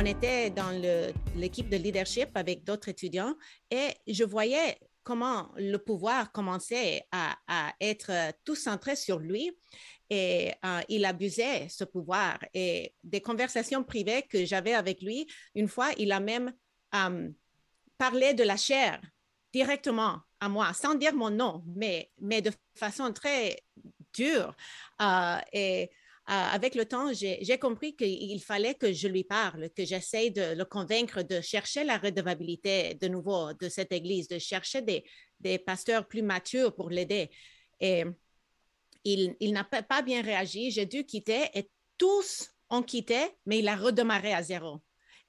on était dans l'équipe de leadership avec d'autres étudiants et je voyais comment le pouvoir commençait à, être tout centré sur lui et euh, il abusait ce pouvoir. Et des conversations privées que j'avais avec lui, une fois, il a même euh, parlé de la chair directement à moi, sans dire mon nom, mais, mais de façon très dure. Euh, et avec le temps, j'ai compris qu'il fallait que je lui parle, que j'essaye de le convaincre de chercher la redevabilité de nouveau de cette Église, de chercher des, pasteurs plus matures pour l'aider. Et il, il n'a pas bien réagi. J'ai dû quitter et tous ont quitté, mais il a redémarré à zéro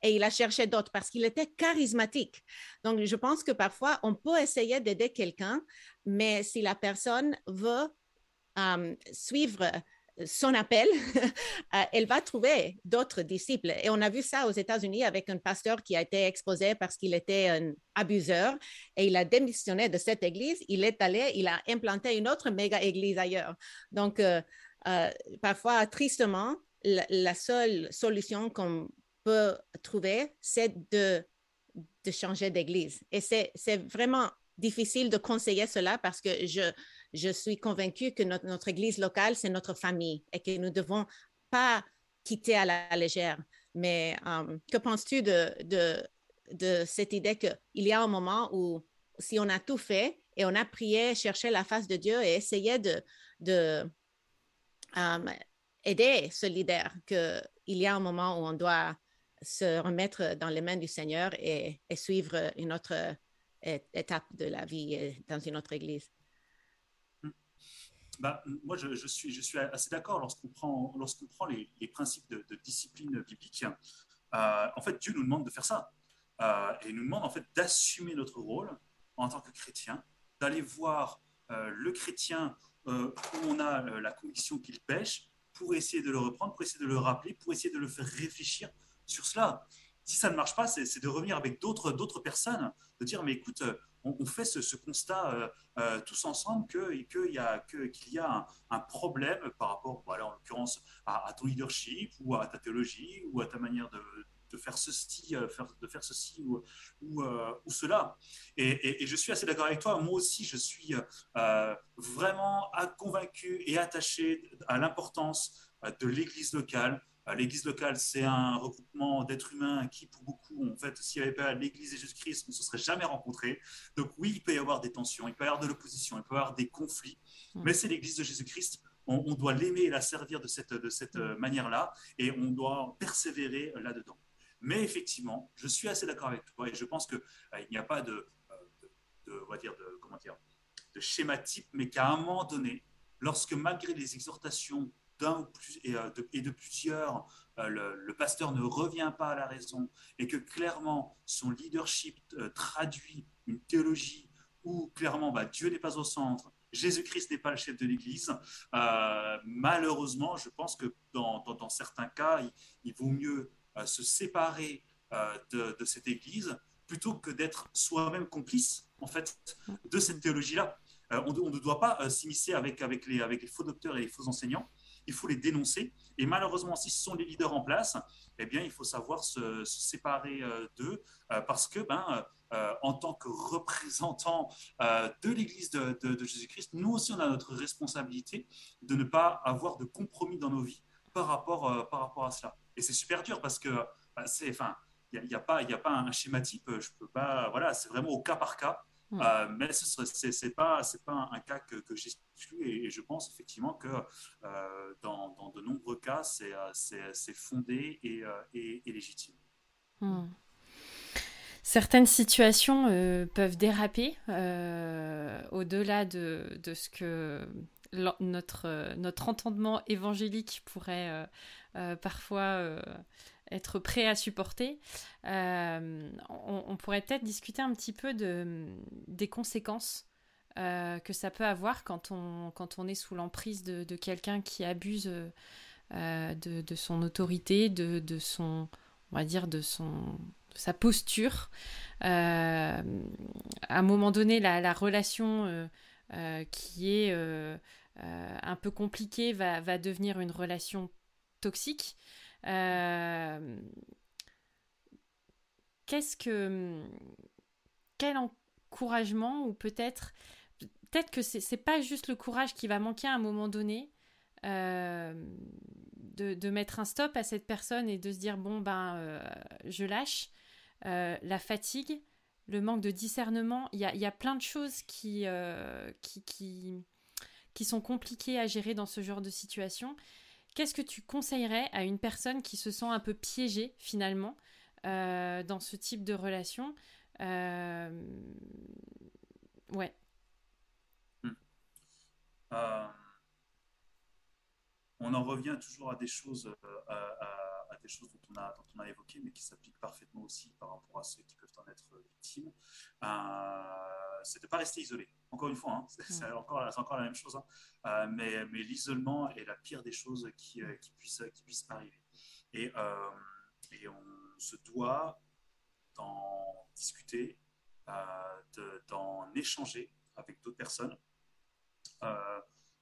et il a cherché d'autres parce qu'il était charismatique. Donc, je pense que parfois, on peut essayer d'aider quelqu'un, mais si la personne veut euh, suivre son appel, euh, elle va trouver d'autres disciples. Et on a vu ça aux États-Unis avec un pasteur qui a été exposé parce qu'il était un abuseur et il a démissionné de cette église. Il est allé, il a implanté une autre méga église ailleurs. Donc, euh, parfois, tristement, la, seule solution qu'on peut trouver, c'est de, de changer d'église. Et c'est vraiment difficile de conseiller cela parce que je, je suis convaincue que notre, église locale, c'est notre famille et que nous ne devons pas quitter à la légère. Mais euh, que penses-tu de, cette idée qu'il y a un moment où si on a tout fait et on a prié, cherché la face de Dieu et essayé de, euh, aider ce leader, qu'il y a un moment où on doit se remettre dans les mains du Seigneur et, suivre une autre étape de la vie euh, dans une autre église? Bah, moi, je, suis, assez d'accord lorsqu'on prend, lorsqu'on prend les, principes de, discipline biblique. Euh, en fait, Dieu nous demande de faire ça. Euh, et il nous demande en fait d'assumer notre rôle en tant que chrétien, d'aller voir le chrétien où on a la conviction qu'il pêche pour essayer de le reprendre, pour essayer de le rappeler, pour essayer de le faire réfléchir sur cela. Si ça ne marche pas, c'est de revenir avec d'autres personnes, de dire, mais écoute, euh, on, fait ce, constat euh, euh, tous ensemble qu'il y a, qu'il y a un, problème par rapport, voilà, en l'occurrence, à, ton leadership ou à ta théologie ou à ta manière de, faire ceci, faire, de faire ceci ou, ou, cela. Et, et, je suis assez d'accord avec toi. Moi aussi, je suis vraiment convaincu et attaché à l'importance de l'Église locale, L'église locale, c'est un regroupement d'êtres humains qui, pour beaucoup, en fait, s'il n'y avait pas l'église de Jésus-Christ, on ne se serait jamais rencontrés. Donc oui, il peut y avoir des tensions, il peut y avoir de l'opposition, il peut y avoir des conflits, hmm. mais c'est l'église de Jésus-Christ. On, doit l'aimer et la servir de cette, de cette hmm. manière-là, et on doit persévérer là-dedans. Mais effectivement, je suis assez d'accord avec toi, et je pense qu'il euh, n'y a pas de, euh, de, on va dire, de, comment dire, de schéma type, mais qu'à un moment donné, lorsque malgré les exhortations d'un et, euh, de, et de plusieurs, euh, le, pasteur ne revient pas à la raison et que clairement son leadership euh, traduit une théologie où clairement bah, Dieu n'est pas au centre, Jésus-Christ n'est pas le chef de l'Église, malheureusement, je pense que dans, certains cas, il, vaut mieux se séparer de, cette Église plutôt que d'être soi-même complice en fait de cette théologie-là. on, ne doit pas s'immiscer avec les faux docteurs et les faux enseignants il faut les dénoncer. Et malheureusement, si ce sont les leaders en place, eh bien, il faut savoir se, séparer euh, d'eux euh, parce que, ben, euh, en tant que représentants de l'Église de, Jésus-Christ, nous aussi, on a notre responsabilité de ne pas avoir de compromis dans nos vies par rapport, par rapport à cela. Et c'est super dur parce que c'est, enfin, il n'y a, a, pas, a pas un schéma type. Je peux pas, voilà, c'est vraiment au cas par cas. Euh, mais ce n'est pas, pas un cas que, que j'exclus et, je pense effectivement que euh, dans, dans, de nombreux cas, c'est euh, fondé et, et, légitime. Hmm. Certaines situations peuvent déraper au-delà de, de, ce que notre, notre entendement évangélique pourrait parfois être prêt à supporter. Euh, on, pourrait peut-être discuter un petit peu de, des conséquences euh, que ça peut avoir quand on, quand on est sous l'emprise de, quelqu'un qui abuse euh, de, son autorité, de, de, son, on va dire, de son sa posture. à un moment donné, la, la relation qui est un peu compliquée va, va, devenir une relation toxique. Qu'est-ce que. Quel encouragement, ou peut-être. Peut-être que c'est pas juste le courage qui va manquer à un moment donné. de, de, mettre un stop à cette personne et de se dire bon ben je lâche la fatigue le manque de discernement. Il y a, y a, plein de choses euh, qui, qui, qui, sont compliquées à gérer dans ce genre de situation. Qu'est-ce que tu conseillerais à une personne qui se sent un peu piégée finalement euh, dans ce type de relation euh, Ouais. Hmm. on en revient toujours à des choses, des choses dont on a, dont on a évoqué, mais qui s'appliquent parfaitement aussi par rapport à ceux qui peuvent en être victimes, euh, c'est de ne pas rester isolé. Encore une fois, hein, c'est encore, encore, la même chose, hein. euh, mais, mais l'isolement est la pire des choses qui, euh, qui, puissent, qui puissent arriver. Et, et on se doit d'en discuter, d'en échanger avec d'autres personnes.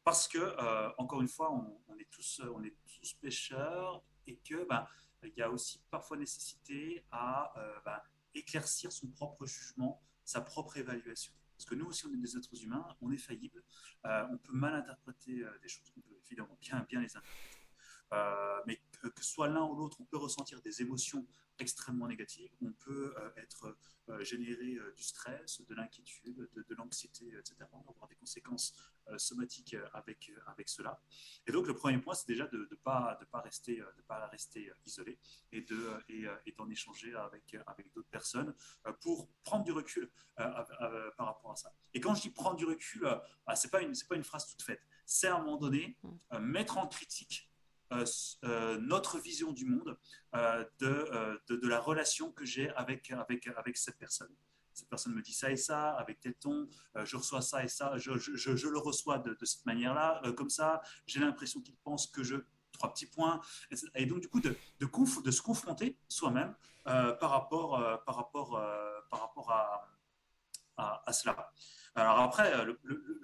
parce que, encore une fois, on, on, est tous, on est tous pêcheurs et que ben, il y a aussi parfois nécessité à euh, ben, éclaircir son propre jugement, sa propre évaluation. Parce que nous aussi, on est des êtres humains, on est faillible, euh, on peut mal interpréter euh, des choses, on peut évidemment bien, bien les interpréter. mais que, que, soit l'un ou l'autre, on peut ressentir des émotions extrêmement négatives, on peut être générer du stress, de l'inquiétude, de, de l'anxiété, etc. On va avoir des conséquences euh, somatique euh, avec, euh, avec cela. Et donc, le premier point, c'est déjà de ne pas, de pas, rester, de pas rester isolé et d'en et, et échanger avec, avec d'autres personnes pour prendre du recul par rapport à ça. Et quand je dis prendre du recul, ah, ce n'est pas, une, pas une phrase toute faite. C'est à un moment donné mettre en critique notre vision du monde, de, de, de, la relation que j'ai avec, avec, avec cette personne cette personne me dit ça et ça, avec tel ton, euh, je reçois ça et ça, je, je, je le reçois de, cette manière-là, euh, comme ça, j'ai l'impression qu'il pense que je... Trois petits points. Et donc, du coup, de, de, de se confronter soi-même euh, par rapport, par rapport, par rapport à, à, cela. Alors après,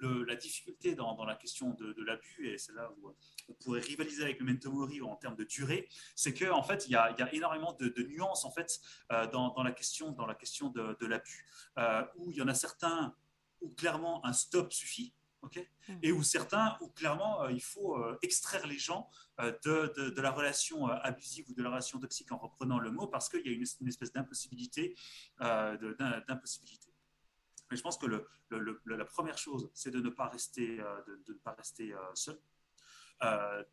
la difficulté dans, la question de, l'abus, et c'est là où on pourrait rivaliser avec le Mentomori en termes de durée, c'est qu'en en fait, il y, a, énormément de, nuances en fait, euh, dans, la question, dans la question de, l'abus, euh, où il y en a certains où clairement un stop suffit, mmh. et où certains où clairement euh, il faut extraire les gens de, la relation abusive ou de la relation toxique en reprenant le mot, parce qu'il y a une, une espèce d'impossibilité. d'impossibilité. Mais je pense que la première chose, c'est de ne pas rester, euh, euh, seul. Euh,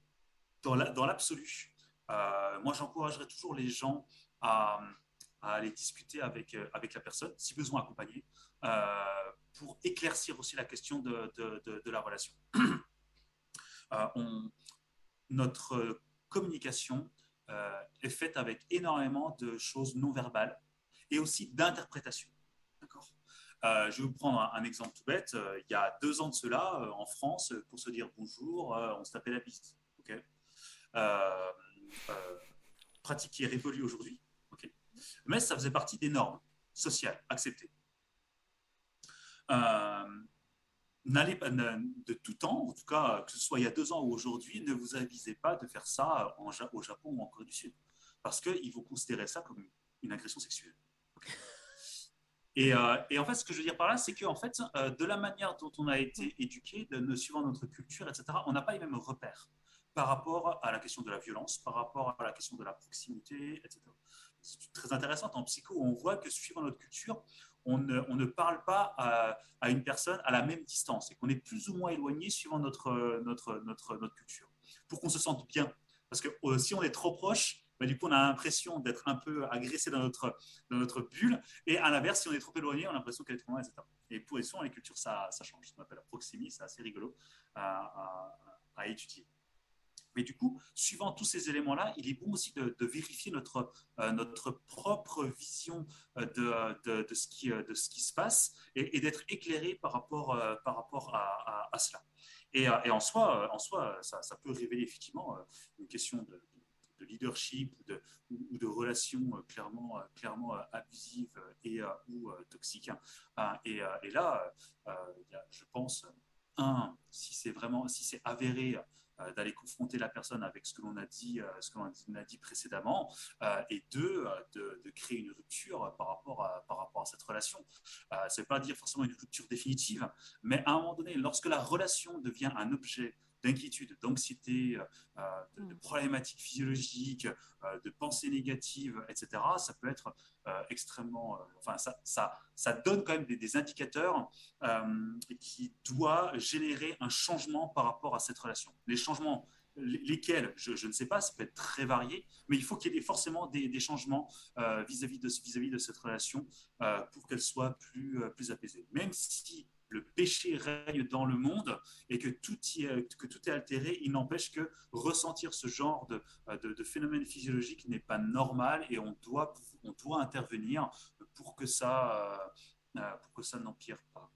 dans l'absolu, moi, j'encouragerais toujours les gens à, aller discuter avec, avec la personne, si besoin accompagné, pour éclaircir aussi la question de, la relation. On, notre communication est faite avec énormément de choses non verbales et aussi d'interprétation. Euh, je vais vous prendre un, exemple tout bête. Euh, il y a deux ans de cela, euh, en France, pour se dire bonjour, on se tapait la piste. pratique qui est révolue aujourd'hui. Mais ça faisait partie des normes sociales acceptées. n'allez pas de tout temps, en tout cas que ce soit il y a deux ans ou aujourd'hui, ne vous avisez pas de faire ça au Japon ou en Corée du Sud, parce qu'ils vont considérer ça comme une agression sexuelle. Euh, et, en fait, ce que je veux dire par là, c'est que en fait, euh, de la manière dont on a été éduqué, suivant notre culture, etc., on n'a pas les mêmes repères par rapport à la question de la violence, par rapport à la question de la proximité, etc. C'est très intéressant en psycho, on voit que suivant notre culture, on ne, parle pas à, à, une personne à la même distance et qu'on est plus ou moins éloigné suivant notre, notre, notre, notre culture, pour qu'on se sente bien. Parce que euh, si on est trop proche, du coup, on a l'impression d'être un peu agressé dans notre, dans notre bulle. Et à l'inverse, si on est trop éloigné, on a l'impression qu'elle est trop loin, etc. Et pour les sons, les cultures, ça, ça change. Ce qu'on appelle la proximité, c'est assez rigolo à, étudier. Mais du coup, suivant tous ces éléments-là, il est bon aussi de, vérifier notre, euh, notre propre vision euh, de, de, ce qui, euh, de ce qui se passe et, d'être éclairé par rapport, par rapport à, cela. Et, en soi, en soi ça, peut révéler effectivement une question de, de leadership ou de, relations euh, clairement, euh, clairement euh, abusives et, ou toxiques. Et, là, je pense, un, si c'est vraiment, si c'est avéré d'aller confronter la personne avec ce que l'on a dit, ce que l'on a dit précédemment, et deux, de, créer une rupture par rapport par rapport à cette relation. ça ne veut pas dire forcément une rupture définitive, mais à un moment donné, lorsque la relation devient un objet d'inquiétude, d'anxiété, euh, de, mm. problématiques physiologiques, euh, de pensées négatives, etc., ça peut être euh, extrêmement... enfin, ça, ça, ça, donne quand même des, indicateurs qui doivent générer un changement par rapport à cette relation. Les changements lesquels, je, ne sais pas, ça peut être très varié, mais il faut qu'il y ait forcément des, changements vis-à-vis de, vis -vis de cette relation pour qu'elle soit plus, plus apaisée. Même si le péché règne dans le monde et que tout, est, altéré, il n'empêche que ressentir ce genre de, de, phénomène physiologique n'est pas normal et on doit, intervenir pour que ça, euh, euh, pour que ça n'empire pas.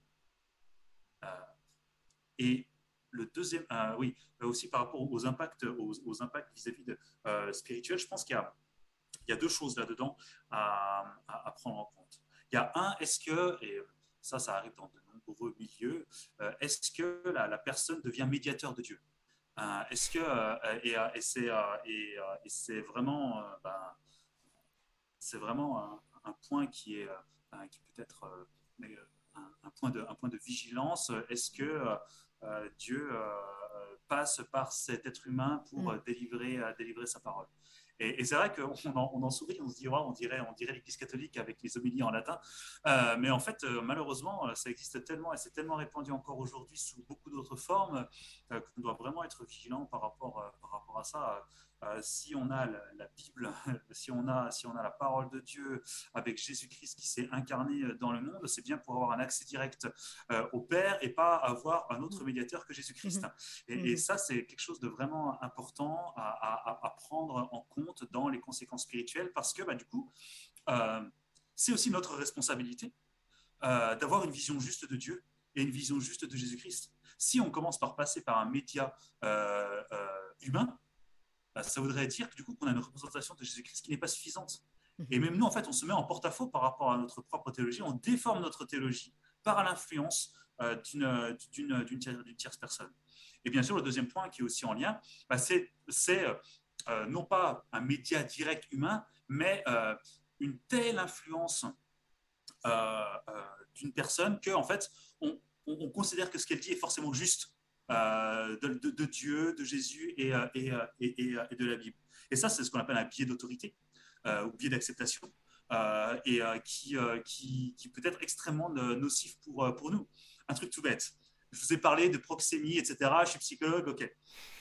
Euh, et le deuxième, oui, aussi par rapport aux impacts, aux, impacts vis-à-vis de spirituel, je pense qu'il y a, deux choses là-dedans à, à, prendre en compte. Il y a un, est-ce que, et ça, ça arrive dans de nombreux milieux. Euh, est-ce que la, personne devient médiateur de Dieu? Euh, Est-ce que euh, et, et c'est vraiment ben, c'est vraiment un, point qui est qui peut être un, point de un point de vigilance. Est-ce que Dieu passe par cet être humain pour mm. délivrer délivrer sa parole? Et, c'est vrai qu'on en, on sourit, on se dit, on dirait, on dirait l'Église catholique avec les homélies en latin. Euh, mais en fait, euh, malheureusement, ça existe tellement et c'est tellement répandu encore aujourd'hui sous beaucoup d'autres formes euh, qu'on doit vraiment être vigilant par rapport, par rapport à ça. Euh, si on a la, Bible, si on a, si on a la parole de Dieu avec Jésus-Christ qui s'est incarné dans le monde, c'est bien pour avoir un accès direct euh, au Père et pas avoir un autre médiateur que Jésus-Christ. Mhm. Et, mhm. ça, c'est quelque chose de vraiment important à, prendre en compte dans les conséquences spirituelles parce que, bah, du coup, euh, c'est aussi notre responsabilité d'avoir une vision juste de Dieu et une vision juste de Jésus-Christ. Si on commence par passer par un média humain, bah, ça voudrait dire que du coup qu'on a une représentation de Jésus-Christ qui n'est pas suffisante. Mhm. Et même nous, en fait, on se met en porte-à-faux par rapport à notre propre théologie, on déforme notre théologie par l'influence euh, d'une tierce personne. Et bien sûr, le deuxième point qui est aussi en lien, bah, c'est euh, non pas un média direct humain, mais euh, une telle influence d'une personne que, en fait, on, on considère que ce qu'elle dit est forcément juste euh, de, Dieu, de Jésus et, euh, euh, et, de la Bible. Et ça, c'est ce qu'on appelle un biais d'autorité ou biais d'acceptation. et qui, peut être extrêmement nocif pour, nous. Un truc tout bête. Je vous ai parlé de proxémie, etc. Je suis psychologue, ok.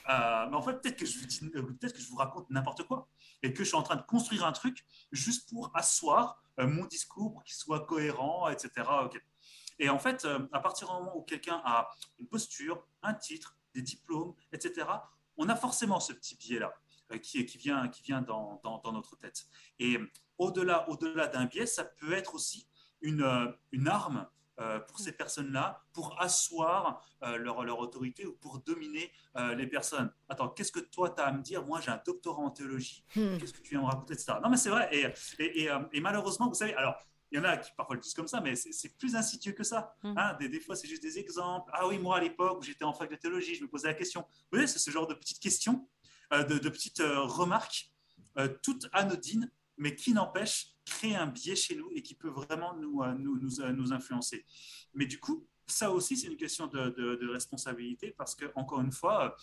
mais en fait, peut-être que, je vous raconte n'importe quoi et que je suis en train de construire un truc juste pour asseoir mon discours pour qu'il soit cohérent, etc. Et en fait, euh, à partir du moment où quelqu'un a une posture, un titre, des diplômes, etc., on a forcément ce petit biais-là euh, qui, qui, vient, qui vient dans, dans, notre tête. Et au-delà au -delà d'un biais, ça peut être aussi une, euh, une arme pour ces personnes-là, pour asseoir leur, leur, autorité ou pour dominer les personnes. Attends, qu'est-ce que toi, tu as à me dire? Moi, j'ai un doctorat en théologie. Hmm. Qu'est-ce que tu viens me raconter, etc. Non, mais c'est vrai. Et, et, et, malheureusement, vous savez, alors, il y en a qui parfois le disent comme ça, mais c'est plus insidieux que ça. Hum. Hein. des, des, fois, c'est juste des exemples. Ah oui, moi, à l'époque où j'étais en fac de théologie, je me posais la question. Vous voyez, c'est ce genre de petites questions, euh, de, petites euh, remarques, euh, toutes anodines, mais qui n'empêchent créer un biais chez nous et qui peut vraiment nous, nous, nous, influencer. Mais du coup, ça aussi, c'est une question de, de, responsabilité parce que, encore une fois,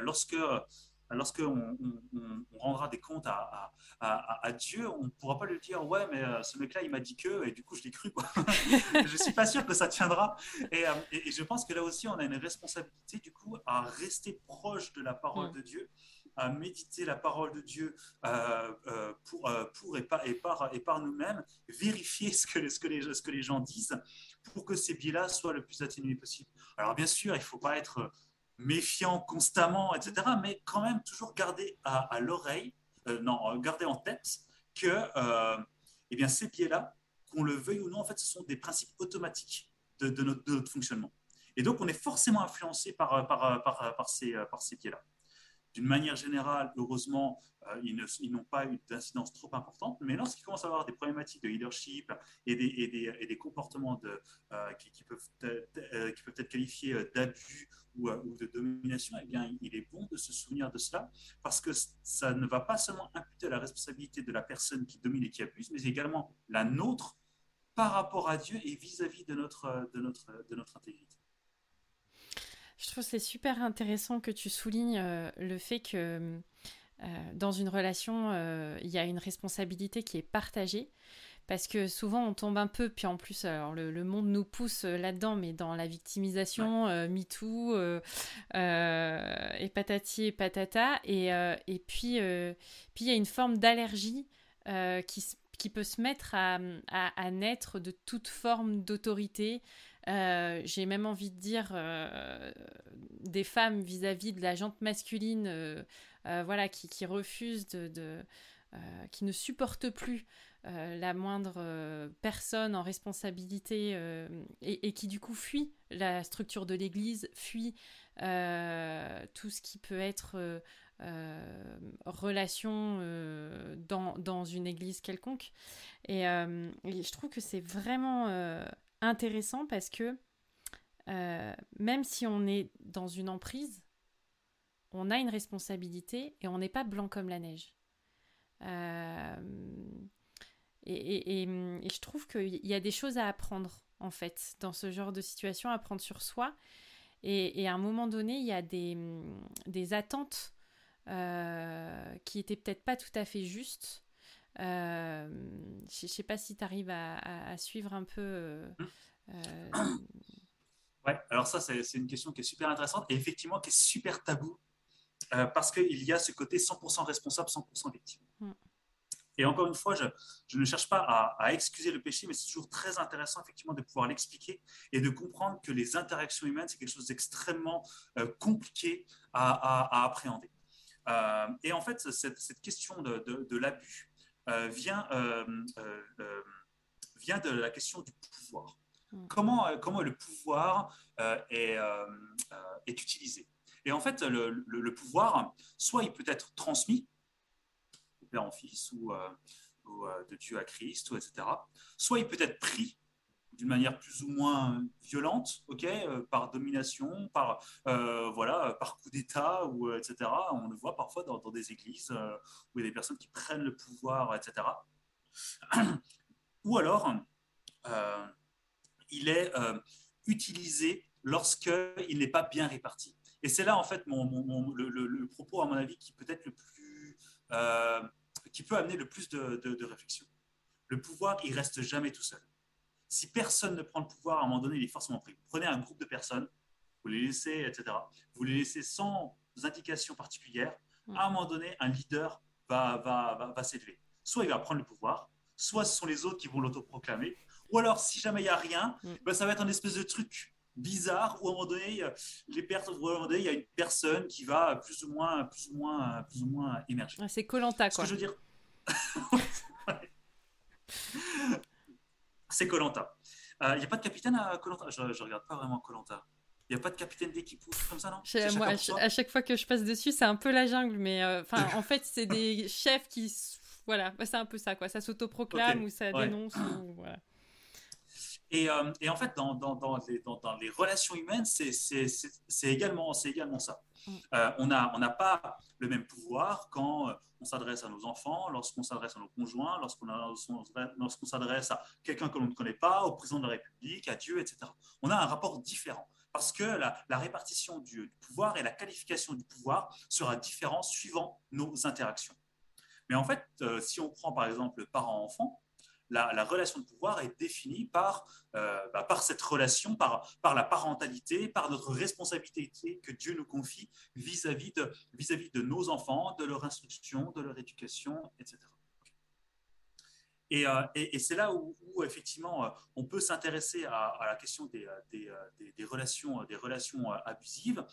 lorsque lorsqu'on on, rendra des comptes à, à, Dieu, on ne pourra pas lui dire Ouais, mais euh, ce mec-là, il m'a dit que, et du coup, je l'ai cru. je ne suis pas sûr que ça tiendra. Euh, et, et, je pense que là aussi, on a une responsabilité, du coup, à rester proche de la parole de Dieu, à méditer la parole de Dieu euh, pour, pour et par, et par, et par nous-mêmes, vérifier ce que, ce, que les, ce que les gens disent pour que ces biais-là soient le plus atténués possible. Alors, bien sûr, il ne faut pas être méfiant constamment, etc. Mais quand même toujours garder à, l'oreille, euh, non, garder en tête que euh, eh bien, ces biais-là, qu'on le veuille ou non, en fait, ce sont des principes automatiques de, notre, fonctionnement. Et donc, on est forcément influencé par, par, par, par ces, par ces biais-là. D'une manière générale, heureusement, euh, ils n'ont pas eu d'incidence trop importante, mais lorsqu'ils commencent à avoir des problématiques de leadership et des, comportements euh, qui, peuvent, euh, être qualifiés d'abus ou, ou, de domination, eh bien, il est bon de se souvenir de cela parce que ça ne va pas seulement imputer la responsabilité de la personne qui domine et qui abuse, mais également la nôtre par rapport à Dieu et vis-à-vis de notre intégrité. Je trouve c'est super intéressant que tu soulignes le fait que euh, dans une relation, euh, il y a une responsabilité qui est partagée. Parce que souvent on tombe un peu, puis en plus alors le, monde nous pousse euh, là-dedans, mais dans la victimisation, MeToo, et patati et patata, et, et puis puis il y a une forme d'allergie qui, qui peut se mettre à, à, naître de toute forme d'autorité. J'ai même envie de dire des femmes vis-à-vis -vis de la jante masculine euh, voilà, qui, qui refuse de, euh, qui ne supporte plus euh, la moindre personne en responsabilité et, qui du coup fuit la structure de l'Église, fuit tout ce qui peut être relation dans, une Église quelconque. Et, je trouve que c'est vraiment intéressant parce que même si on est dans une emprise, on a une responsabilité et on n'est pas blanc comme la neige. Euh, et, je trouve qu'il y a des choses à apprendre, en fait, dans ce genre de situation, apprendre sur soi. Et, à un moment donné, il y a des, attentes euh, qui étaient peut-être pas tout à fait justes. Euh, je ne sais pas si tu arrives à, suivre un peu. Ouais, alors ça, c'est une question qui est super intéressante et effectivement qui est super tabou euh, parce qu'il y a ce côté 100% responsable, 100% victime. Mm. Et encore une fois, je, ne cherche pas à, excuser le péché, mais c'est toujours très intéressant effectivement de pouvoir l'expliquer et de comprendre que les interactions humaines, c'est quelque chose d'extrêmement euh, compliqué à, appréhender. Euh, et en fait, cette, question de, l'abus vient, vient de la question du pouvoir. Mm. Comment, comment le pouvoir est, est utilisé? Et en fait, le, pouvoir, soit il peut être transmis, de père en fils, ou, euh, euh, de Dieu à Christ, ou etc. Soit il peut être pris d'une manière plus ou moins violente, ok, euh, par domination, par voilà, par coup d'État, ou etc. On le voit parfois dans, des églises où il y a des personnes qui prennent le pouvoir, etc. ou alors, il est utilisé lorsqu'il n'est pas bien réparti. Et c'est là, en fait, mon, le, propos, à mon avis, qui peut être le plus. Euh, qui peut amener le plus de, réflexion. Le pouvoir, il reste jamais tout seul. Si personne ne prend le pouvoir, à un moment donné, il est forcément pris. prenez un groupe de personnes, vous les laissez, etc. Vous les laissez sans indication particulière. À un moment donné, un leader va, va, va, va s'élever. Soit il va prendre le pouvoir, soit ce sont les autres qui vont l'autoproclamer, ou alors, si jamais il n'y a rien, mm. ben, ça va être un espèce de truc bizarre où à un moment donné, les il y a une personne qui va plus ou moins, plus ou moins, plus ou moins émerger. c'est Colanta, quoi. Ce que je veux dire. c'est Colanta. Il euh, n'y a pas de capitaine à Colanta? Je, ne regarde pas vraiment Colanta. Il n'y a pas de capitaine d'équipe ou comme ça, non? Moi, à, chaque fois que je passe dessus, c'est un peu la jungle, mais euh, en fait, c'est des chefs qui, voilà, c'est un peu ça, quoi. Ça s'autoproclame ou ça dénonce, ou, voilà. Euh, et, en fait, dans, dans, les, dans, les, relations humaines, c'est également, également ça. Mm. Euh, on n'a on pas le même pouvoir quand euh, on s'adresse à nos enfants, lorsqu'on s'adresse à nos conjoints, lorsqu'on s'adresse à quelqu'un que l'on ne connaît pas, au président de la République, à Dieu, etc. On a un rapport différent parce que la, la répartition du, du, pouvoir et la qualification du pouvoir sera différente suivant nos interactions. Mais en fait, si on prend par exemple la, relation de pouvoir est définie par, euh, bah, par cette relation, par, par la parentalité, par notre responsabilité que Dieu nous confie vis-à-vis de, vis -vis de nos enfants, de leur instruction, de leur éducation, etc. Euh, et, et, c'est là où, effectivement euh, on peut s'intéresser à, la question des, des, relations, des relations abusives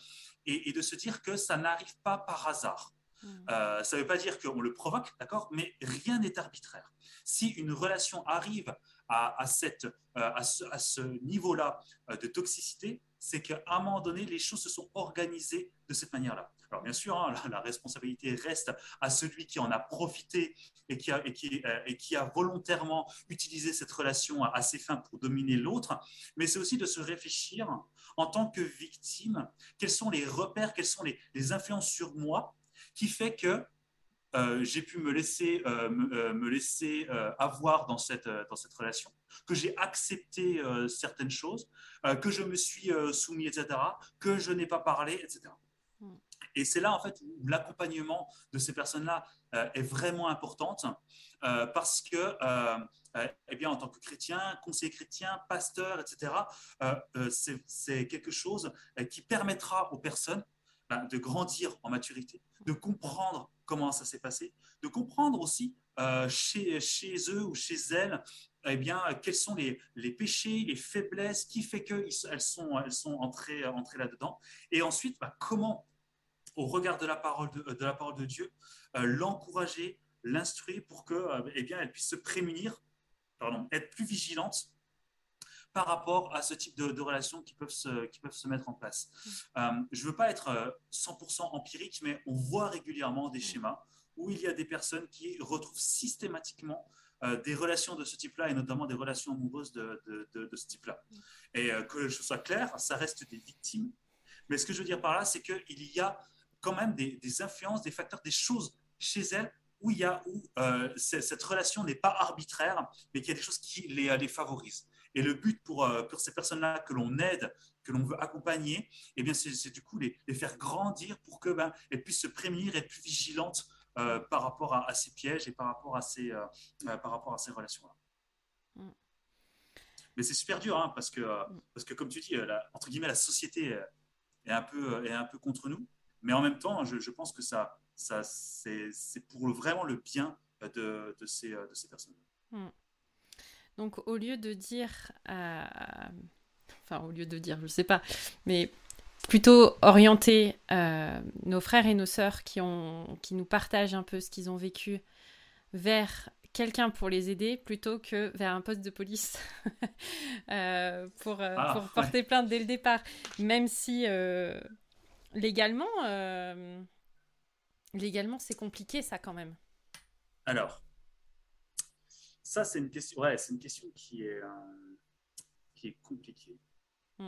et, de se dire que ça n'arrive pas par hasard. Mmh. ça ne veut pas dire qu'on le provoque, d'accord, mais rien n'est arbitraire si une relation arrive à, cette, euh, à ce, niveau-là euh, de toxicité, c'est qu'à un moment donné, les choses se sont organisées de cette manière-là. Alors bien sûr, hein, la, responsabilité reste à celui qui en a profité et qui a, euh, volontairement utilisé cette relation à, ses fins pour dominer l'autre, mais c'est aussi de se réfléchir en tant que victime, quels sont les repères, quelles sont les influences sur moi qui fait que euh, j'ai pu me laisser, euh, me, laisser avoir dans cette, dans cette relation, que j'ai accepté certaines choses, que je me suis soumis, etc., que je n'ai pas parlé, etc. Et c'est là, en fait, où l'accompagnement de ces personnes-là euh, est vraiment importante euh, parce que, euh, eh bien, en tant que chrétien, conseiller chrétien, pasteur, etc., c'est quelque chose qui permettra aux personnes ben, de grandir en maturité, de comprendre comment ça s'est passé, de comprendre aussi chez, chez eux ou chez elles eh bien, quels sont les, péchés, les faiblesses, qui fait qu'elles sont, elles sont entrées, là-dedans, et ensuite, ben, comment au regard de la parole de, Dieu, euh, l'encourager, l'instruire pour que, euh, eh elle puisse se prémunir, pardon, être plus vigilante par rapport à ce type de, relations qui peuvent, se, qui peuvent se mettre en place. Mm. Euh, je ne veux pas être 100% empirique, mais on voit régulièrement des mm. schémas où il y a des personnes qui retrouvent systématiquement des relations de ce type-là, et notamment des relations amoureuses de, de, de ce type-là. Mm. Et que je sois clair, ça reste des victimes. Mais ce que je veux dire par là, c'est qu'il y a quand même des, influences, des facteurs, des choses chez elle où, il y a, où euh, cette relation n'est pas arbitraire, mais qu'il y a des choses qui les, les favorisent. Et le but pour, euh, pour ces personnes-là que l'on aide, que l'on veut accompagner, eh bien, c'est, du coup les, les, faire grandir pour qu'elles ben, puissent se prémunir, être plus vigilantes euh, par rapport à, ces pièges et par rapport à ces, par rapport à ces relations-là. Mm. Mais c'est super dur, hein, parce, que, mm. parce que, comme tu dis, entre guillemets, la société est un peu, est un peu contre nous. Mais en même temps, je, pense que ça, ça c'est pour vraiment le bien de, de, ces, de ces personnes. Hmm. Donc, au lieu de dire, enfin, au lieu de dire, je ne sais pas, mais plutôt orienter euh, nos frères et nos sœurs qui, ont, qui nous partagent un peu ce qu'ils ont vécu vers quelqu'un pour les aider plutôt que vers un poste de police euh, pour, euh, ah, pour, porter plainte dès le départ. Même si Légalement, euh, légalement, c'est compliqué ça quand même. Alors, ça c'est une question. Ouais, c'est une question qui est euh, qui est compliquée. Hmm.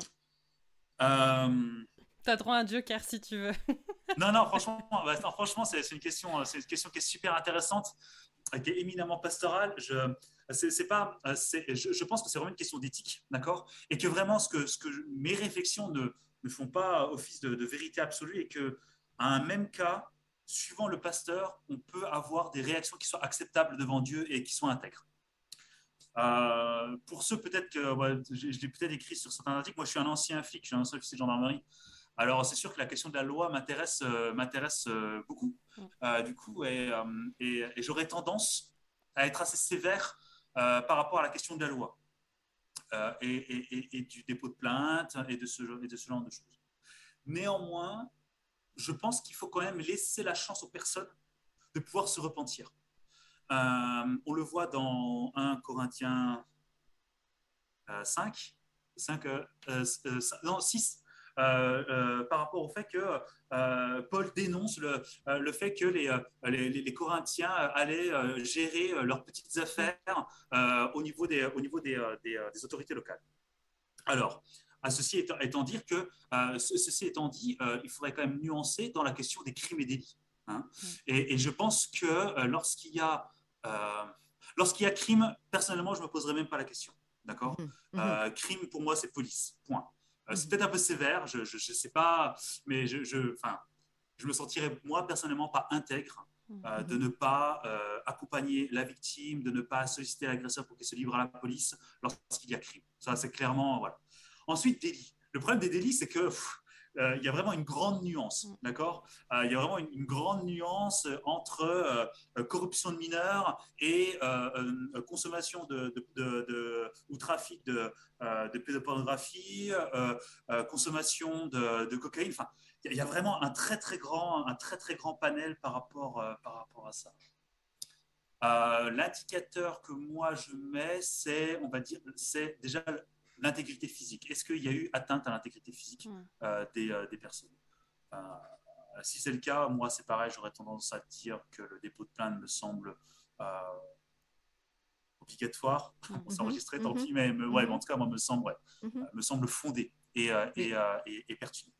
Euh, T'as droit à un joker si tu veux. non, non, franchement, bah, franchement, c'est une question, c'est une question qui est super intéressante, qui est éminemment pastorale. Je, c'est pas, je, je, pense que c'est vraiment une question d'éthique, d'accord, et que vraiment ce que, ce que mes réflexions ne ne font pas office de, vérité absolue et que à un même cas, suivant le pasteur, on peut avoir des réactions qui soient acceptables devant Dieu et qui soient intègres. Euh, pour ceux peut-être que je, l'ai peut-être écrit sur certains articles, moi je suis un ancien flic, je suis un ancien officier de gendarmerie. Alors c'est sûr que la question de la loi m'intéresse euh, m'intéresse euh, beaucoup. du coup, et, et, et j'aurais tendance à être assez sévère par rapport à la question de la loi. Et, du dépôt de plainte et de, ce, et de ce genre de choses. Néanmoins, je pense qu'il faut quand même laisser la chance aux personnes de pouvoir se repentir. Euh, on le voit dans 1 Corinthiens 5, 5 non, 6, euh, euh, par rapport au fait que euh, Paul dénonce le, le fait que les, les, les, Corinthiens allaient gérer leurs petites affaires au niveau des, au niveau des, des, autorités locales. Alors, à ceci étant, étant dire que, ceci étant dit, il faudrait quand même nuancer dans la question des crimes et délits. Hein. Mm. Et, je pense que lorsqu'il y a lorsqu'il y a crime, personnellement, je ne me poserai même pas la question. D'accord? Mm. mm-hmm. Crime, pour moi, c'est police. Point. Euh, c'est peut-être un peu sévère, je ne sais pas, mais je, je, je me sentirais, moi, personnellement, pas intègre euh, de ne pas euh, accompagner la victime, de ne pas solliciter l'agresseur pour qu'il se livre à la police lorsqu'il y a crime. Ça, c'est clairement. Voilà. Ensuite, délit. Le problème des délits, c'est que euh, il y a vraiment une grande nuance, mm. d'accord? Euh, Il y a vraiment une, grande nuance entre euh, corruption de mineurs et consommation de, ou trafic de, de pédopornographie, consommation de, cocaïne. Enfin, il y a vraiment un très très grand, un très très grand panel par rapport, par rapport à ça. L'indicateur que moi je mets, c'est, on va dire, c'est déjà l'intégrité physique. Est-ce qu'il y a eu atteinte à l'intégrité physique des, des, personnes? Si c'est le cas, moi, c'est pareil, j'aurais tendance à dire que le dépôt de plainte me semble obligatoire. On s'est enregistré, tant pis, mais, ouais, en tout cas, moi, me semble, me semble fondé et, et, et pertinent.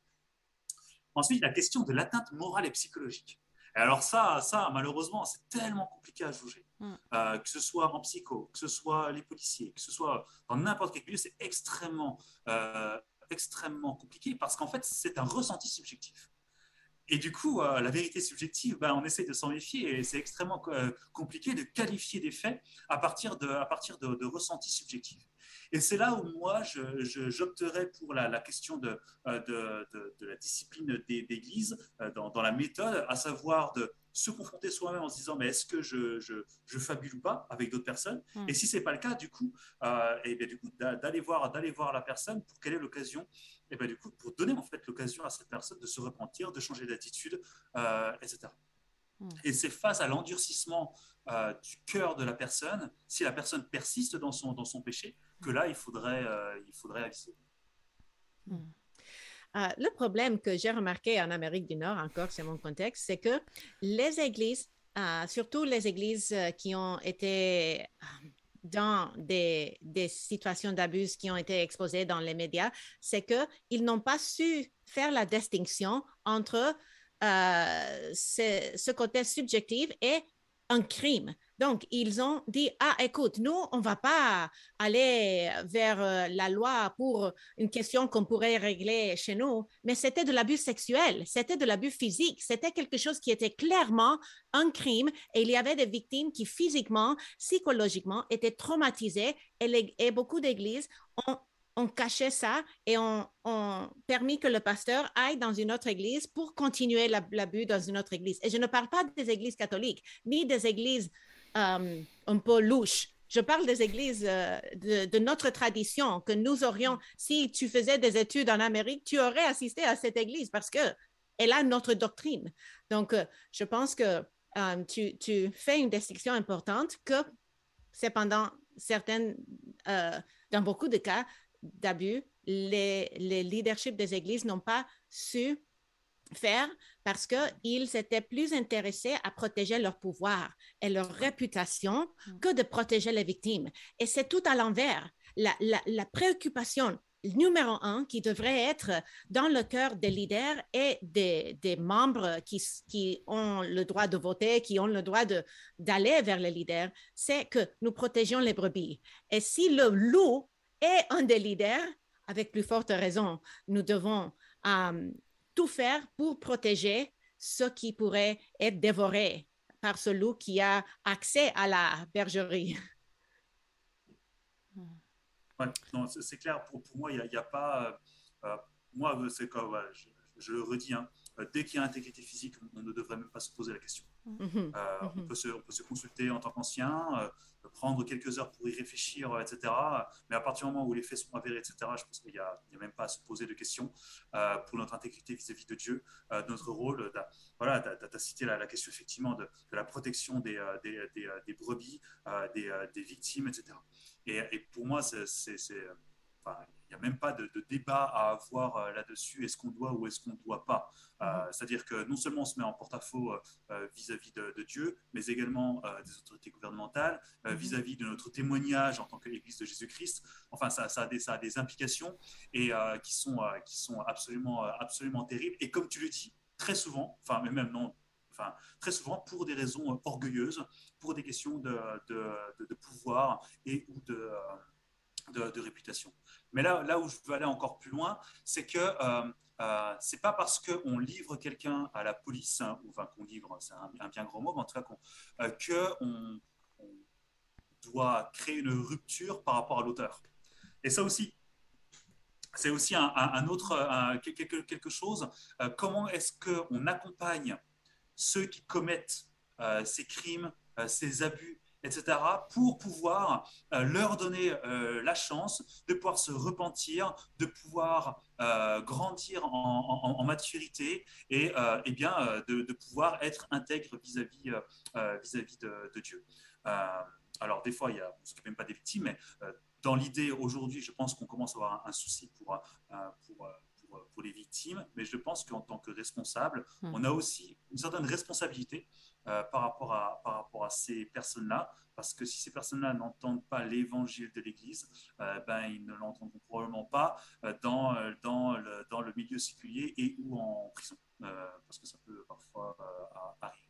Ensuite, la question de l'atteinte morale et psychologique. Et alors ça, ça malheureusement, c'est tellement compliqué à juger. Mm. Euh, que ce soit en psycho, que ce soit les policiers, que ce soit dans n'importe quel milieu, c'est extrêmement, euh, compliqué parce qu'en fait, c'est un ressenti subjectif. Et du coup, euh, la vérité subjective, ben, on essaie de s'en méfier et c'est extrêmement compliqué de qualifier des faits à partir de ressentis subjectifs. Et c'est là où moi, j'opterais pour la, question euh, de, de, la discipline d'église euh, dans, dans, la méthode, à savoir de se confronter soi-même en se disant mais est-ce que je, je, fabule ou pas avec d'autres personnes? Hmm. Et si c'est pas le cas, du coup, euh, et bien, du coup d'aller voir, d'aller voir la personne pour quelle est l'occasion et bien, du coup, pour donner en fait l'occasion à cette personne de se repentir, de changer d'attitude, etc. Hmm. Et c'est face à l'endurcissement du cœur de la personne, si la personne persiste dans son, dans son péché, que là, il faudrait, euh, il faudrait. Hmm. Euh, le problème que j'ai remarqué en Amérique du Nord, encore c'est mon contexte, c'est que les églises, euh, surtout les églises qui ont été dans des, situations d'abus qui ont été exposées dans les médias, c'est qu'ils n'ont pas su faire la distinction entre ce, ce, côté subjectif et un crime. Donc, ils ont dit, ah, écoute, nous, on ne va pas aller vers euh, la loi pour une question qu'on pourrait régler chez nous, mais c'était de l'abus sexuel, c'était de l'abus physique, c'était quelque chose qui était clairement un crime et il y avait des victimes qui physiquement, psychologiquement étaient traumatisées et, beaucoup d'églises ont on cachait ça et on, permis que le pasteur aille dans une autre église pour continuer l'abus dans une autre église. Et je ne parle pas des églises catholiques, ni des églises euh, un peu louches. Je parle des églises euh, de, notre tradition que nous aurions, si tu faisais des études en Amérique, tu aurais assisté à cette église parce que elle a notre doctrine. Donc, euh, je pense que tu, tu, fais une distinction importante que cependant, certaines, dans beaucoup de cas, d'abus, les, les leaderships des églises n'ont pas su faire parce qu'ils étaient plus intéressés à protéger leur pouvoir et leur réputation mm. que de protéger les victimes. Et c'est tout à l'envers. La, la, préoccupation numéro un qui devrait être dans le cœur des leaders et des, des membres qui, qui, ont le droit de voter, qui ont le droit d'aller vers les leaders, c'est que nous protégeons les brebis. Et si le loup et un des leaders, avec plus forte raison, nous devons euh, tout faire pour protéger ceux qui pourraient être dévorés par ce loup qui a accès à la bergerie. Ouais, c'est clair, pour, pour moi, il n'y a, a, pas... Euh, moi, c'est comme, je, le redis, hein, dès qu'il y a intégrité physique, on ne devrait même pas se poser la question. Mhm. Euh, on, mhm. peut se, on, peut se, consulter en tant qu'ancien, prendre quelques heures pour y réfléchir, euh, etc. Mais à partir du moment où les faits sont avérés, etc., je pense qu'il n'y a, même pas à se poser de questions euh, pour notre intégrité vis-à-vis de Dieu, euh, notre rôle. Voilà, tu as, cité la, question effectivement de, la protection des, des, brebis, des, victimes, etc. Et, et pour moi, c'est il n'y a même pas de, débat à avoir euh, là-dessus, est-ce qu'on doit ou est-ce qu'on ne doit pas. Euh, mhm. C'est-à-dire que non seulement on se met en porte-à-faux euh, vis-à-vis de, Dieu, mais également des autorités gouvernementales, mhm. vis-à-vis de notre témoignage en tant qu'Église de Jésus-Christ. Enfin, ça, a des, ça, a des, implications et qui, sont, qui sont absolument, absolument terribles. Et comme tu le dis, très souvent, enfin, mais même non, enfin, très souvent pour des raisons orgueilleuses, pour des questions de, de pouvoir et ou de, de, réputation. Mais là, là où je veux aller encore plus loin, c'est que euh, euh, c'est pas parce qu'on livre quelqu'un à la police, hein, ou enfin qu'on livre, c'est un, bien grand mot, mais en tout cas qu'on euh, on, doit créer une rupture par rapport à l'auteur. Et ça aussi, c'est aussi un, autre quelque, quelque, chose. Euh, comment est-ce qu'on accompagne ceux qui commettent ces crimes, ces abus, etc., pour pouvoir euh, leur donner euh, la chance de pouvoir se repentir, de pouvoir euh, grandir en, maturité et, et bien de, pouvoir être intègre vis-à-vis vis-à-vis de, Dieu. alors des fois, il y a, même pas des victimes, mais dans l'idée aujourd'hui, je pense qu'on commence à avoir un, souci pour, pour, les victimes, mais je pense qu'en tant que responsable, hmm. on a aussi une certaine responsabilité par, rapport à, par rapport à ces personnes-là, parce que si ces personnes-là n'entendent pas l'évangile de l'Église, ben, ils ne l'entendront probablement pas dans, dans, le, dans le milieu séculier et ou en prison, parce que ça peut parfois arriver.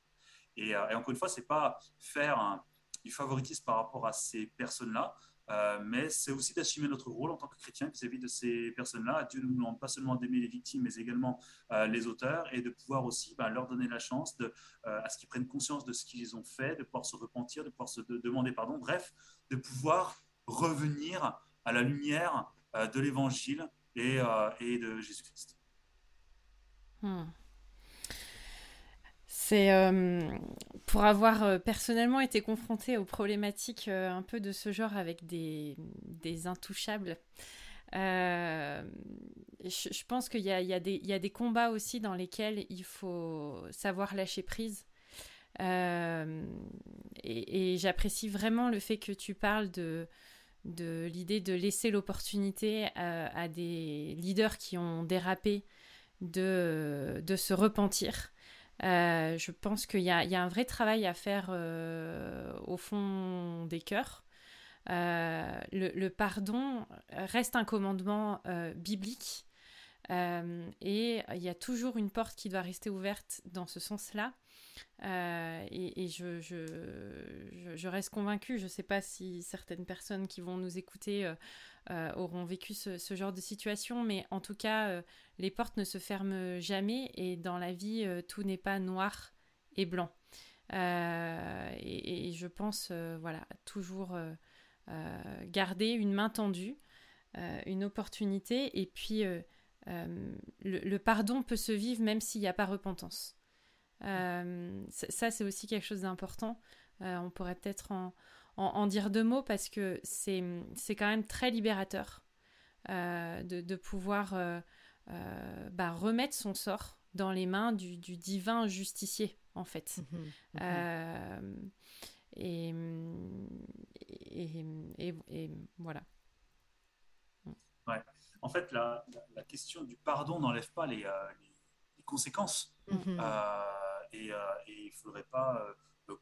Et, et, encore une fois, c'est pas faire un, du favoritisme par rapport à ces personnes-là, euh, mais c'est aussi d'assumer notre rôle en tant que chrétien vis-à-vis de ces personnes-là. Dieu nous demande pas seulement d'aimer les victimes, mais également euh, les auteurs et de pouvoir aussi ben, leur donner la chance de, euh, à ce qu'ils prennent conscience de ce qu'ils ont fait, de pouvoir se repentir, de pouvoir se demander pardon, bref, de pouvoir revenir à la lumière de l'évangile et, et, de Jésus-Christ. Hmm. C'est euh, pour avoir euh, personnellement été confrontée aux problématiques euh, un peu de ce genre avec des, intouchables. Je, pense qu'il y, a, des combats aussi dans lesquels il faut savoir lâcher prise. et, j'apprécie vraiment le fait que tu parles de, l'idée de laisser l'opportunité à, des leaders qui ont dérapé de se repentir. Euh, je pense qu'il y, a un vrai travail à faire euh, au fond des cœurs. Euh, le, pardon reste un commandement biblique et il y a toujours une porte qui doit rester ouverte dans ce sens-là. et, je, je, reste convaincue, je ne sais pas si certaines personnes qui vont nous écouter euh, auront vécu ce, genre de situation, mais en tout cas, euh, les portes ne se ferment jamais et dans la vie, euh, tout n'est pas noir et blanc. Et, je pense, voilà, toujours garder une main tendue, une opportunité, et puis le, pardon peut se vivre même s'il n'y a pas repentance. ça, c'est aussi quelque chose d'important. on pourrait peut-être en, en, dire deux mots parce que c'est quand même très libérateur euh, de, pouvoir euh, euh, bah, remettre son sort dans les mains du, divin justicier, en fait. Mmh mmh et, et, voilà. Ouais. En fait, la, la, question du pardon n'enlève pas les, les, conséquences. Mmh et il ne faudrait pas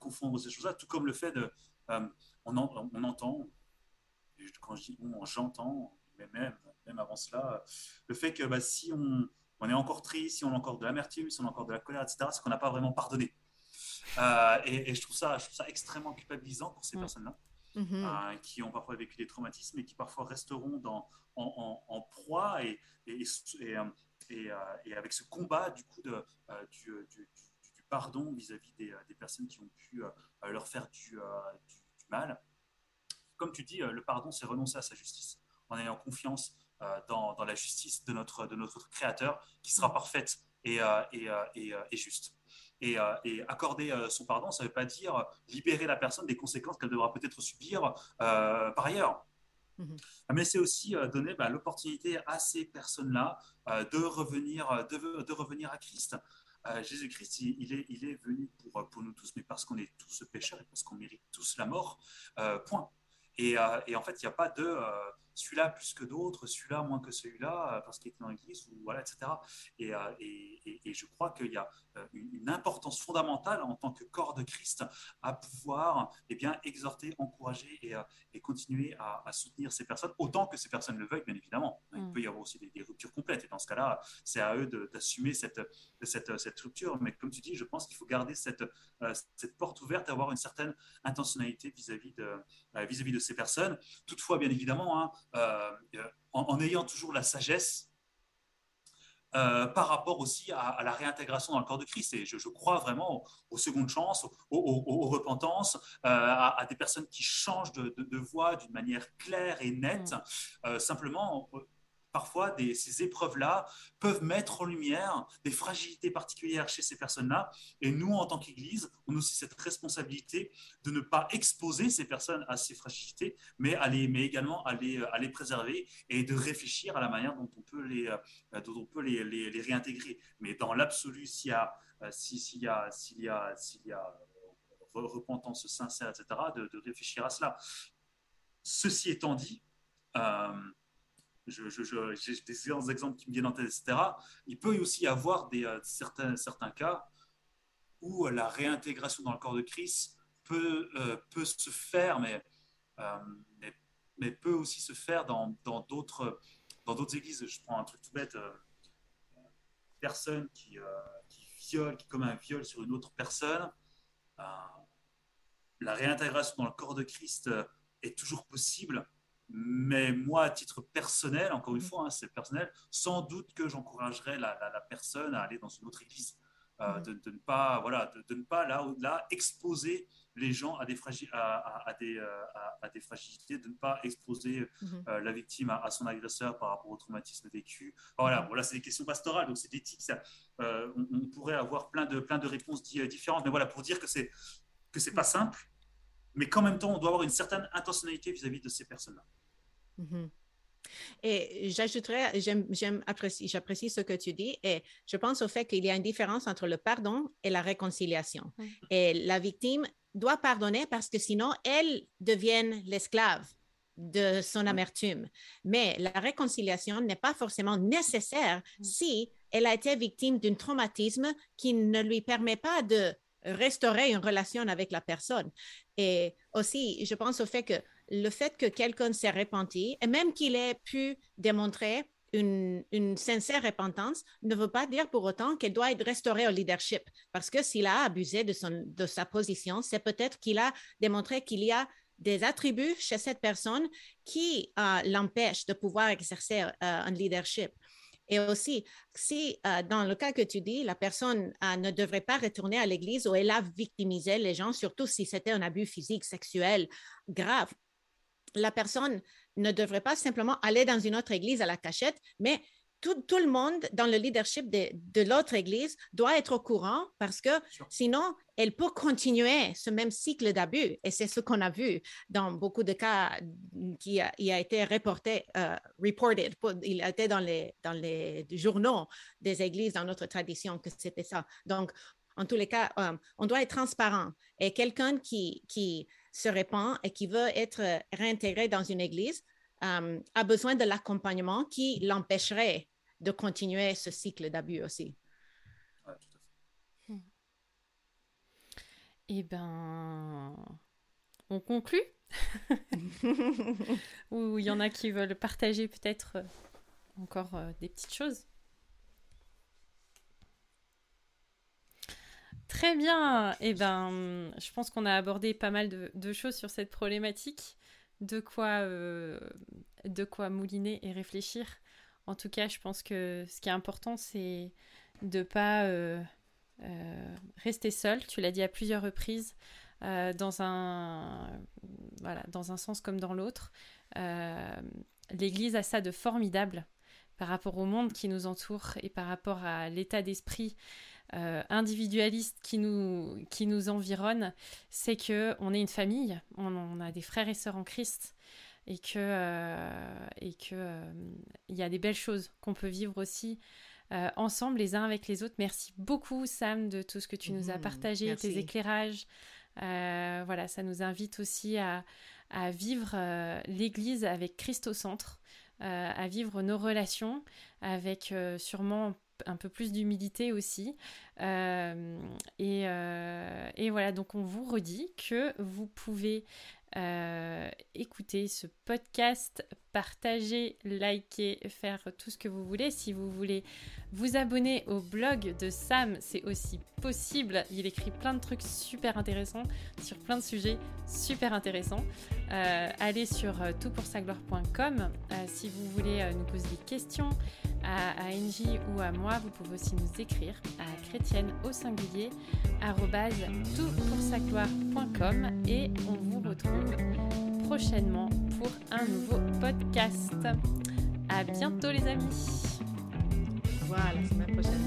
confondre ces choses-là, tout comme le fait de euh, on, on, entend, quand je dis j'entends, mais même, même avant cela, le fait que bah, si on, on, est encore triste, si on a encore de l'amertume, si on a encore de la colère, etc., c'est qu'on n'a pas vraiment pardonné. Euh, et, je, trouve ça, je, trouve ça, extrêmement culpabilisant pour ces personnes-là, mm-hmm. euh, qui ont parfois vécu des traumatismes et qui parfois resteront dans, en, proie et, et, et, avec ce combat du coup de, du, du, pardon vis-à-vis des, des, personnes qui ont pu leur faire du, mal. Comme tu dis, euh, le pardon, c'est renoncer à sa justice, en ayant confiance euh, dans, dans, la justice de notre, de notre Créateur, qui sera parfaite et, euh, et, et, juste. Et, accorder son pardon, ça ne veut pas dire libérer la personne des conséquences qu'elle devra peut-être subir par ailleurs. Mhm. Mais c'est aussi donner bah, l'opportunité à ces personnes-là de, revenir, de, de, revenir à Christ. Jésus-Christ, il, est, il est venu pour, pour nous tous, mais parce qu'on est tous pécheurs et parce qu'on mérite tous la mort. Euh, point. Et, euh, et, en fait, il n'y a pas de euh, celui-là plus que d'autres, celui-là moins que celui-là, parce qu'il est dans l'Église, ou voilà, etc. Et, et, et, je crois qu'il y a une, importance fondamentale en tant que corps de Christ à pouvoir eh bien, exhorter, encourager et, et continuer à, soutenir ces personnes, autant que ces personnes le veuillent, bien évidemment. Il mm. peut y avoir aussi des, ruptures complètes, et dans ce cas-là, c'est à eux d'assumer cette, cette, cette, rupture. Mais comme tu dis, je pense qu'il faut garder cette, cette porte ouverte, avoir une certaine intentionnalité vis-à-vis de, vis-à-vis de ces personnes. Toutefois, bien évidemment, hein, euh, en, ayant toujours la sagesse euh, par rapport aussi à, la réintégration dans le corps de Christ. Et je, crois vraiment aux, secondes chances, aux, repentances, euh, à, des personnes qui changent de, de, voie d'une manière claire et nette, mm. simplement parfois ces épreuves-là peuvent mettre en lumière des fragilités particulières chez ces personnes-là. Et nous, en tant qu'Église, on a aussi cette responsabilité de ne pas exposer ces personnes à ces fragilités, mais, à mais également à les, préserver et de réfléchir à la manière dont on peut les, euh, dont on peut les, les, réintégrer. Mais dans l'absolu, s'il y a, euh, s'il y a, s'il y a, s'il y a repentance sincère, etc., de réfléchir à cela. Ceci étant dit, j'ai des exemples qui me viennent en tête, etc. Il peut aussi y avoir des, certains, cas où la réintégration dans le corps de Christ peut, peut se faire, mais, peut aussi se faire dans d'autres églises. Je prends un truc tout bête personne qui, qui viole, qui commet un viol sur une autre personne, euh, la réintégration dans le corps de Christ euh, est toujours possible. Mais moi, à titre personnel, encore une fois, hein, c'est personnel, sans doute que j'encouragerais la, personne à aller dans une autre église, euh, de, ne pas, voilà, de, ne pas là, là exposer les gens à des, à, des, euh, à, des fragilités, de ne pas exposer euh, la victime à, son agresseur par rapport au traumatisme vécu. Voilà, mhm. voilà c'est des questions pastorales, donc c'est d'éthique. Euh, on, pourrait avoir plein de, plein de réponses différentes, mais voilà, pour dire que c'est que c'est pas simple, mais qu'en même temps, on doit avoir une certaine intentionnalité vis-à-vis de ces personnes-là. Mhm. Et j'ajouterais, j'apprécie ce que tu dis et je pense au fait qu'il y a une différence entre le pardon et la réconciliation. Et la victime doit pardonner parce que sinon, elle devient l'esclave de son amertume. Mais la réconciliation n'est pas forcément nécessaire mm. si elle a été victime d'un traumatisme qui ne lui permet pas de restaurer une relation avec la personne. Et aussi, je pense au fait que le fait que quelqu'un s'est repenti, et même qu'il ait pu démontrer une, sincère repentance ne veut pas dire pour autant qu'elle doit être restaurée au leadership. Parce que s'il a abusé de, sa position, c'est peut-être qu'il a démontré qu'il y a des attributs chez cette personne qui euh, l'empêchent de pouvoir exercer euh, un leadership. Et aussi, si euh, dans le cas que tu dis, la personne ne devrait pas retourner à l'église où elle a victimisé les gens, surtout si c'était un abus physique, sexuel grave, la personne ne devrait pas simplement aller dans une autre église à la cachette, mais tout, tout le monde dans le leadership de, de l'autre église doit être au courant parce que sinon, elle peut continuer ce même cycle d'abus. Et c'est ce qu'on a vu dans beaucoup de cas qui a, a été reporté, uh, reported, il a été dans les, dans les journaux des églises dans notre tradition que c'était ça. Donc, en tous les cas, um, on doit être transparent. Et quelqu'un qui, qui se répand et qui veut être réintégré dans une église euh, a besoin de l'accompagnement qui l'empêcherait de continuer ce cycle d'abus aussi. Hmm. Eh ben, on conclut? Ou il y en a qui veulent partager peut-être euh, encore euh, des petites choses? Très bien. Eh ben, je pense qu'on a abordé pas mal de, choses sur cette problématique, de quoi, euh, de quoi mouliner et réfléchir. En tout cas, je pense que ce qui est important, c'est de pas euh, euh, rester seul. Tu l'as dit à plusieurs reprises, dans un dans un sens comme dans l'autre. L'Église a ça de formidable par rapport au monde qui nous entoure et par rapport à l'état d'esprit euh, individualiste qui nous, qui nous environne, c'est que on est une famille, on, a des frères et sœurs en Christ et que euh, et que euh, il y a des belles choses qu'on peut vivre aussi ensemble les uns avec les autres. Merci beaucoup Sam de tout ce que tu nous as mmh, partagé, tes éclairages. voilà, ça nous invite aussi à, à vivre l'Église avec Christ au centre, à vivre nos relations avec sûrement un peu plus d'humilité aussi. Euh, euh, et, voilà, donc on vous redit que vous pouvez euh, écouter ce podcast, partager, liker, faire tout ce que vous voulez. Si vous voulez vous abonner au blog de Sam, c'est aussi possible. Il écrit plein de trucs super intéressants sur plein de sujets super intéressants. allez sur toutpoursagloire.com si vous voulez nous poser des questions, à, à ou à moi, vous pouvez aussi nous écrire à chrétienne au singulier toutpoursagloire.com et on vous retrouve prochainement pour un nouveau podcast. À bientôt les amis. Voilà, la semaine prochaine.